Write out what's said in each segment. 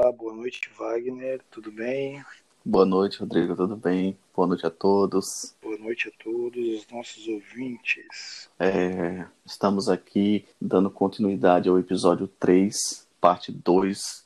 Olá, boa noite, Wagner. Tudo bem? Boa noite, Rodrigo. Tudo bem? Boa noite a todos. Boa noite a todos os nossos ouvintes. É, estamos aqui dando continuidade ao episódio 3, parte 2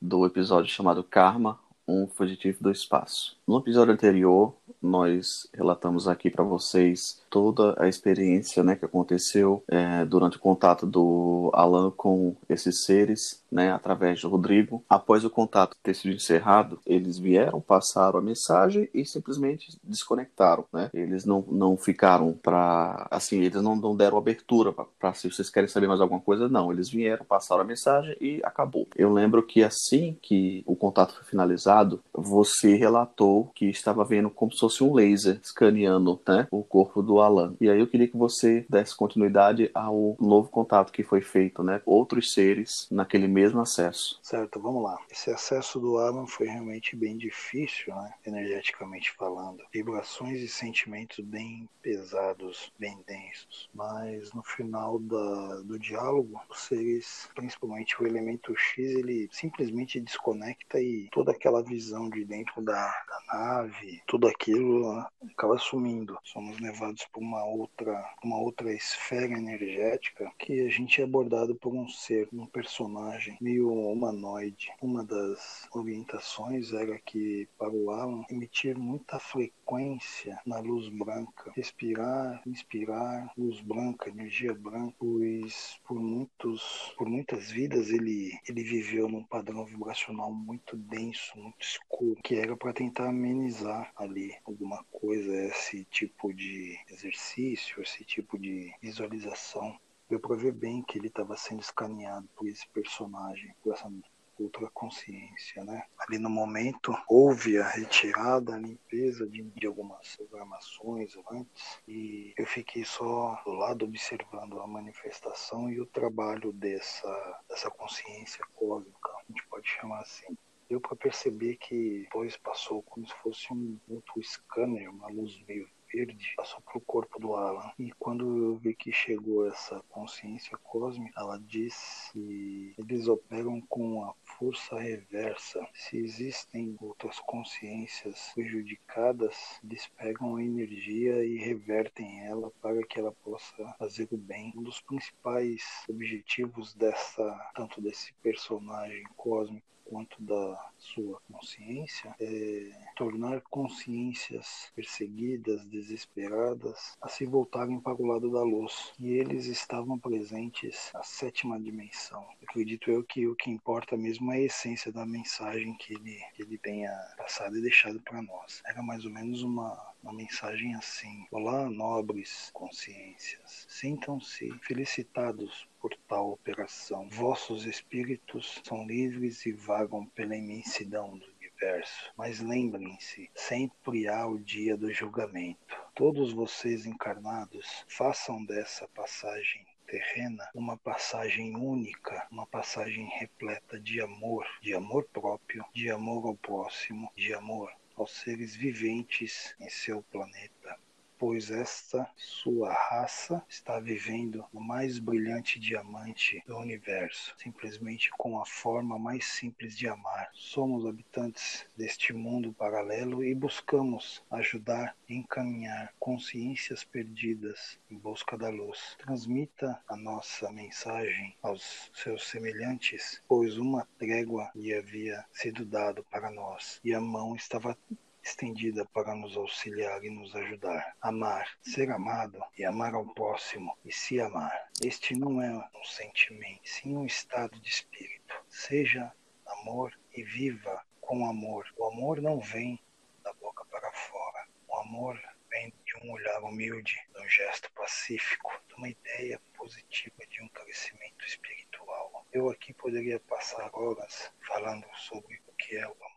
do episódio chamado Karma, um fugitivo do espaço. No episódio anterior, nós relatamos aqui para vocês toda a experiência né, que aconteceu é, durante o contato do Alan com esses seres, né, através do Rodrigo. Após o contato ter sido encerrado, eles vieram, passaram a mensagem e simplesmente desconectaram. Né? Eles não, não ficaram para. Assim, eles não, não deram abertura para se vocês querem saber mais alguma coisa, não. Eles vieram, passaram a mensagem e acabou. Eu lembro que assim que o contato foi finalizado, você relatou que estava vendo como se fosse um laser escaneando né, o corpo do Alan. E aí eu queria que você desse continuidade ao novo contato que foi feito, né? Outros seres naquele mesmo acesso. Certo, vamos lá. Esse acesso do Alan foi realmente bem difícil, né? Energeticamente falando. Vibrações e sentimentos bem pesados, bem densos. Mas no final da, do diálogo, os seres, principalmente o elemento X, ele simplesmente desconecta e toda aquela visão de dentro da, da nave, tudo aquilo né, acaba sumindo. Somos levados para uma outra, uma outra esfera energética que a gente é abordado por um ser, um personagem meio humanoide. Uma das orientações era que para o Alan emitir muita frequência na luz branca, respirar, inspirar luz branca, energia branca, pois por muitos, por muitas vidas ele ele viveu num padrão vibracional muito denso, muito escuro, que era para tentar amenizar ali alguma coisa, esse tipo de exercício, esse tipo de visualização. Deu para ver bem que ele estava sendo escaneado por esse personagem, por essa outra consciência, né? Ali no momento houve a retirada, a limpeza de, de algumas programações antes e eu fiquei só do lado observando a manifestação e o trabalho dessa dessa consciência cósmica, a gente pode chamar assim deu para perceber que depois passou como se fosse um outro scanner, uma luz meio verde, passou para o corpo do Alan. E quando eu vi que chegou essa consciência cósmica, ela disse eles operam com a força reversa. Se existem outras consciências prejudicadas, eles pegam a energia e revertem ela para que ela possa fazer o bem. Um dos principais objetivos dessa, tanto desse personagem cósmico quanto da sua consciência é tornar consciências perseguidas, desesperadas, a se voltarem para o lado da luz. E eles estavam presentes na sétima dimensão. Acredito eu que o que importa mesmo é a essência da mensagem que ele, que ele tenha passado e deixado para nós. Era mais ou menos uma, uma mensagem assim: Olá, nobres consciências, sintam-se felicitados por tal operação. Vossos espíritos são livres e vagam pela imensidão do universo. Mas lembrem-se, sempre há o dia do julgamento. Todos vocês encarnados, façam dessa passagem terrena uma passagem única, uma passagem repleta de amor, de amor próprio, de amor ao próximo, de amor aos seres viventes em seu planeta pois esta sua raça está vivendo no mais brilhante diamante do universo, simplesmente com a forma mais simples de amar. Somos habitantes deste mundo paralelo e buscamos ajudar e encaminhar consciências perdidas em busca da luz. Transmita a nossa mensagem aos seus semelhantes, pois uma trégua lhe havia sido dado para nós e a mão estava estendida para nos auxiliar e nos ajudar. Amar, ser amado e amar ao próximo e se amar. Este não é um sentimento, sim um estado de espírito. Seja amor e viva com amor. O amor não vem da boca para fora. O amor vem de um olhar humilde, de um gesto pacífico, de uma ideia positiva de um crescimento espiritual. Eu aqui poderia passar horas falando sobre o que é o amor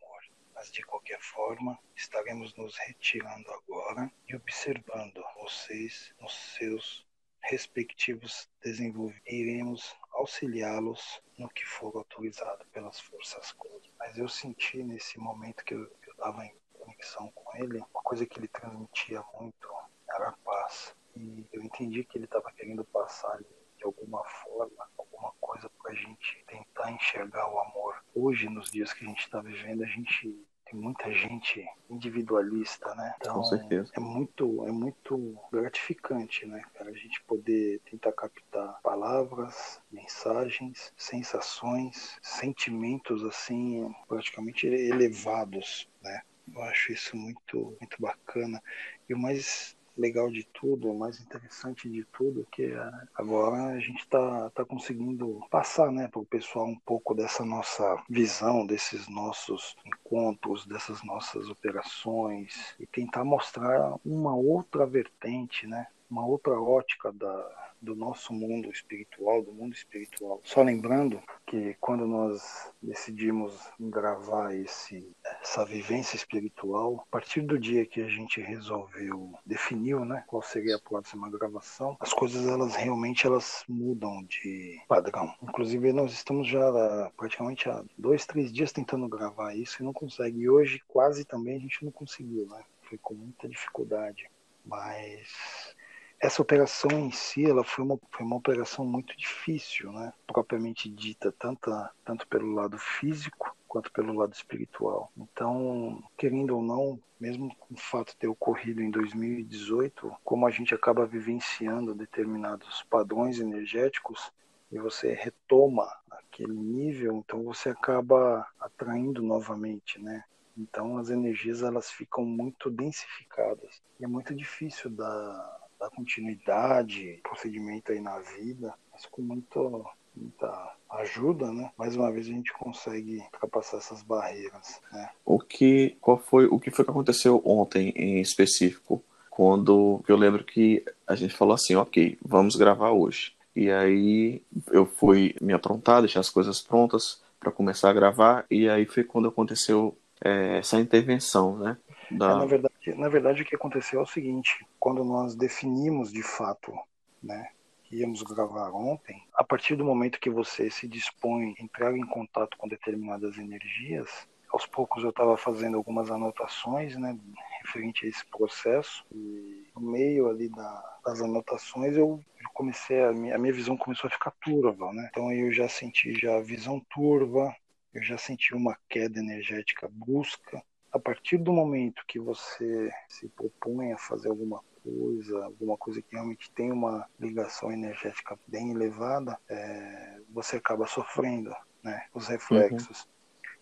mas de qualquer forma, estaremos nos retirando agora e observando vocês nos seus respectivos desenvolvimentos. Iremos auxiliá-los no que for autorizado pelas forças cósmicas. Mas eu senti nesse momento que eu estava em conexão com ele, uma coisa que ele transmitia muito era a paz. E eu entendi que ele estava querendo passar de alguma forma, alguma coisa para a gente tentar enxergar o amor hoje, nos dias que a gente está vivendo, a gente tem muita gente individualista, né? Então, Com certeza. é muito, é muito gratificante, né, cara, a gente poder tentar captar palavras, mensagens, sensações, sentimentos assim praticamente elevados, né? Eu acho isso muito, muito bacana. E o mais legal de tudo, o mais interessante de tudo, é que agora a gente está tá conseguindo passar né, para o pessoal um pouco dessa nossa visão, desses nossos encontros, dessas nossas operações e tentar mostrar uma outra vertente, né, uma outra ótica da, do nosso mundo espiritual, do mundo espiritual. Só lembrando que quando nós decidimos gravar esse, essa vivência espiritual, a partir do dia que a gente resolveu, definiu, né, qual seria a próxima gravação, as coisas elas realmente elas mudam de padrão. Inclusive nós estamos já praticamente há dois, três dias tentando gravar isso e não consegue. E hoje quase também a gente não conseguiu, né? Foi com muita dificuldade. Mas essa operação em si, ela foi uma, foi uma operação muito difícil, né? propriamente dita, tanto, tanto pelo lado físico quanto pelo lado espiritual. Então, querendo ou não, mesmo com o fato de ter ocorrido em 2018, como a gente acaba vivenciando determinados padrões energéticos e você retoma aquele nível, então você acaba atraindo novamente, né? Então as energias elas ficam muito densificadas e é muito difícil dar continuidade, procedimento aí na vida, mas com muito, muita ajuda, né? Mais uma vez a gente consegue ultrapassar essas barreiras, né? O que, qual foi, o que foi que aconteceu ontem em específico? Quando eu lembro que a gente falou assim, ok, vamos gravar hoje. E aí eu fui me aprontar, deixar as coisas prontas para começar a gravar. E aí foi quando aconteceu é, essa intervenção, né? Da... É, na, verdade, na verdade, o que aconteceu é o seguinte: quando nós definimos de fato, né, que íamos gravar ontem, a partir do momento que você se dispõe a entrar em contato com determinadas energias, aos poucos eu estava fazendo algumas anotações, né, referente a esse processo e no meio ali da, das anotações eu comecei a minha, a minha visão começou a ficar turva, né? Então eu já senti já a visão turva, eu já senti uma queda energética brusca, partir do momento que você se propõe a fazer alguma coisa, alguma coisa que realmente tem uma ligação energética bem elevada, é, você acaba sofrendo, né, os reflexos. Uhum.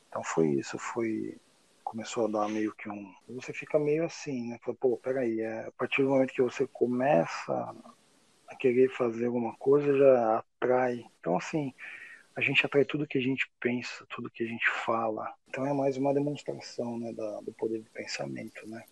Então foi isso, foi começou a dar meio que um, você fica meio assim, né, Fala, pô, peraí, é, a partir do momento que você começa a querer fazer alguma coisa já atrai. Então assim, a gente atrai tudo que a gente pensa, tudo que a gente fala. Então é mais uma demonstração né, da, do poder do pensamento, né?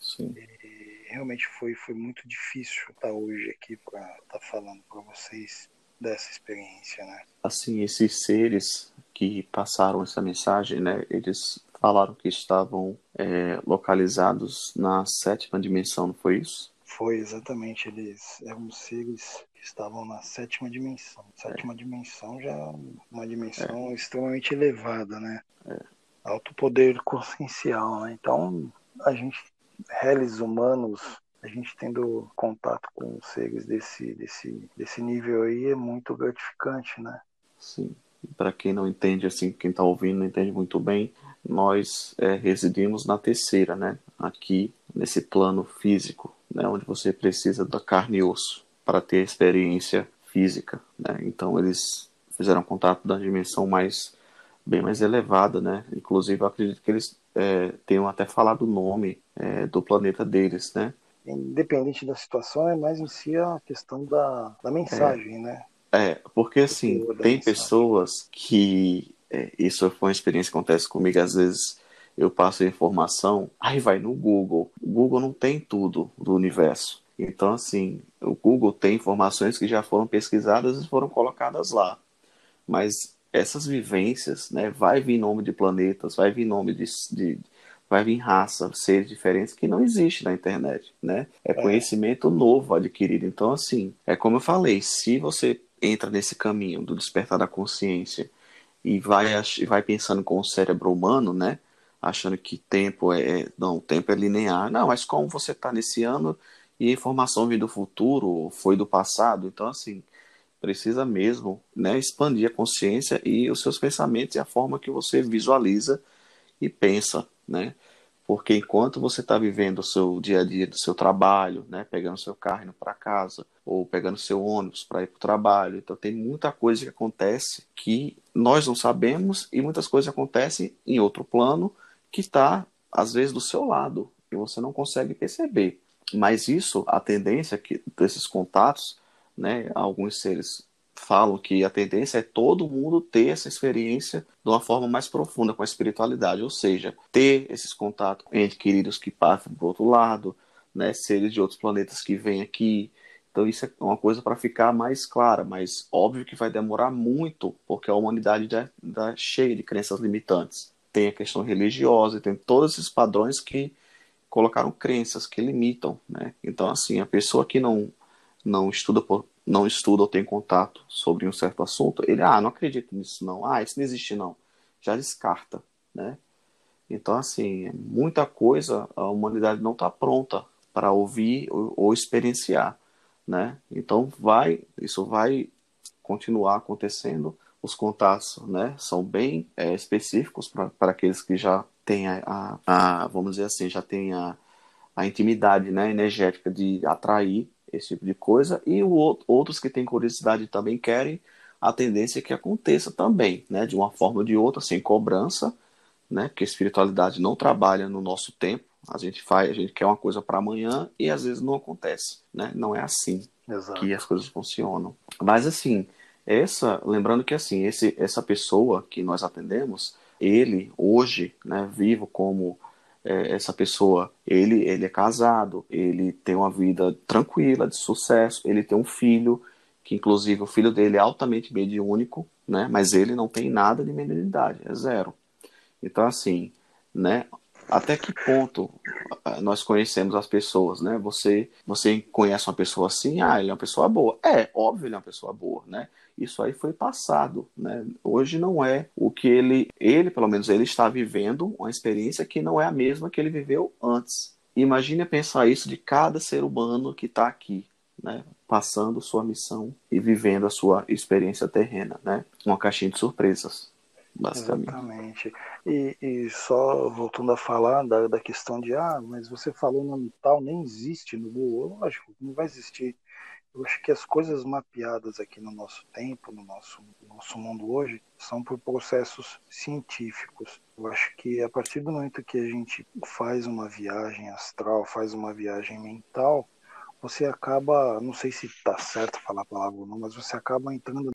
Sim. E realmente foi, foi muito difícil estar hoje aqui para estar tá falando para vocês dessa experiência, né? Assim, esses seres que passaram essa mensagem, né? Eles falaram que estavam é, localizados na sétima dimensão, não foi isso? Foi, exatamente. Eles eram seres estavam na sétima dimensão. Sétima é. dimensão já é uma dimensão é. extremamente elevada, né? É. Alto poder consciencial, né? Então, a gente, réis humanos, a gente tendo contato com seres desse, desse, desse nível aí é muito gratificante, né? Sim. Para quem não entende, assim, quem está ouvindo não entende muito bem, nós é, residimos na terceira, né? Aqui, nesse plano físico, né? Onde você precisa da carne e osso para ter experiência física, né? Então eles fizeram contato da dimensão mais bem mais elevada, né? Inclusive eu acredito que eles é, tenham até falado o nome é, do planeta deles, né? Independente da situação, é mais em si a questão da, da mensagem, é, né? É, porque assim, tem mensagem. pessoas que. É, isso foi uma experiência que acontece comigo, às vezes eu passo a informação, aí vai no Google. O Google não tem tudo do universo. Então, assim, o Google tem informações que já foram pesquisadas e foram colocadas lá. Mas essas vivências, né, vai vir nome de planetas, vai vir nome de, de vai vir raça, seres diferentes que não existe na internet, né? É, é conhecimento novo adquirido. Então, assim, é como eu falei, se você entra nesse caminho do despertar da consciência e vai, vai pensando com o cérebro humano, né? Achando que tempo é. Não, tempo é linear. Não, mas como você está nesse ano e a informação veio do futuro, foi do passado. Então, assim, precisa mesmo né, expandir a consciência e os seus pensamentos e a forma que você visualiza e pensa, né? Porque enquanto você está vivendo o seu dia a dia do seu trabalho, né, pegando seu carro indo para casa, ou pegando seu ônibus para ir para o trabalho, então tem muita coisa que acontece que nós não sabemos e muitas coisas acontecem em outro plano que está às vezes do seu lado e você não consegue perceber. Mas isso, a tendência que desses contatos, né, alguns seres falam que a tendência é todo mundo ter essa experiência de uma forma mais profunda com a espiritualidade, ou seja, ter esses contatos entre queridos que passam para outro lado, né, seres de outros planetas que vêm aqui. Então isso é uma coisa para ficar mais clara, mas óbvio que vai demorar muito, porque a humanidade está cheia de crenças limitantes. Tem a questão religiosa, tem todos esses padrões que colocaram crenças que limitam, né? Então assim, a pessoa que não não estuda por, não estuda ou tem contato sobre um certo assunto, ele, ah, não acredito nisso não, ah, isso não existe não, já descarta, né? Então, assim, muita coisa a humanidade não está pronta para ouvir ou, ou, experienciar, né? Então, vai, isso vai continuar acontecendo. Os contatos, né, são bem é, específicos para aqueles que já têm a, a, a, vamos dizer assim, já têm a, a intimidade, né, energética de atrair esse tipo de coisa, e o, outros que têm curiosidade também querem a tendência é que aconteça também, né, de uma forma ou de outra, sem cobrança, né, porque a espiritualidade não trabalha no nosso tempo, a gente faz, a gente quer uma coisa para amanhã e às vezes não acontece, né, não é assim Exato. que as coisas funcionam. Mas assim, essa, lembrando que assim, esse, essa pessoa que nós atendemos, ele hoje, né, vivo como é, essa pessoa, ele, ele é casado, ele tem uma vida tranquila, de sucesso, ele tem um filho, que inclusive o filho dele é altamente mediúnico, né? Mas ele não tem nada de mediunidade, é zero. Então, assim, né? Até que ponto ah, nós conhecemos as pessoas, né? Você, você conhece uma pessoa assim, ah, ele é uma pessoa boa. É, óbvio, ele é uma pessoa boa, né? isso aí foi passado, né? Hoje não é o que ele, ele pelo menos ele está vivendo uma experiência que não é a mesma que ele viveu antes. Imagine pensar isso de cada ser humano que está aqui, né? Passando sua missão e vivendo a sua experiência terrena, né? Uma caixinha de surpresas, basicamente. Exatamente. E, e só voltando a falar da, da questão de, ah, mas você falou no tal, nem existe no Google. Lógico, não vai existir eu acho que as coisas mapeadas aqui no nosso tempo, no nosso, no nosso mundo hoje, são por processos científicos. Eu acho que a partir do momento que a gente faz uma viagem astral, faz uma viagem mental, você acaba, não sei se está certo falar a palavra ou não, mas você acaba entrando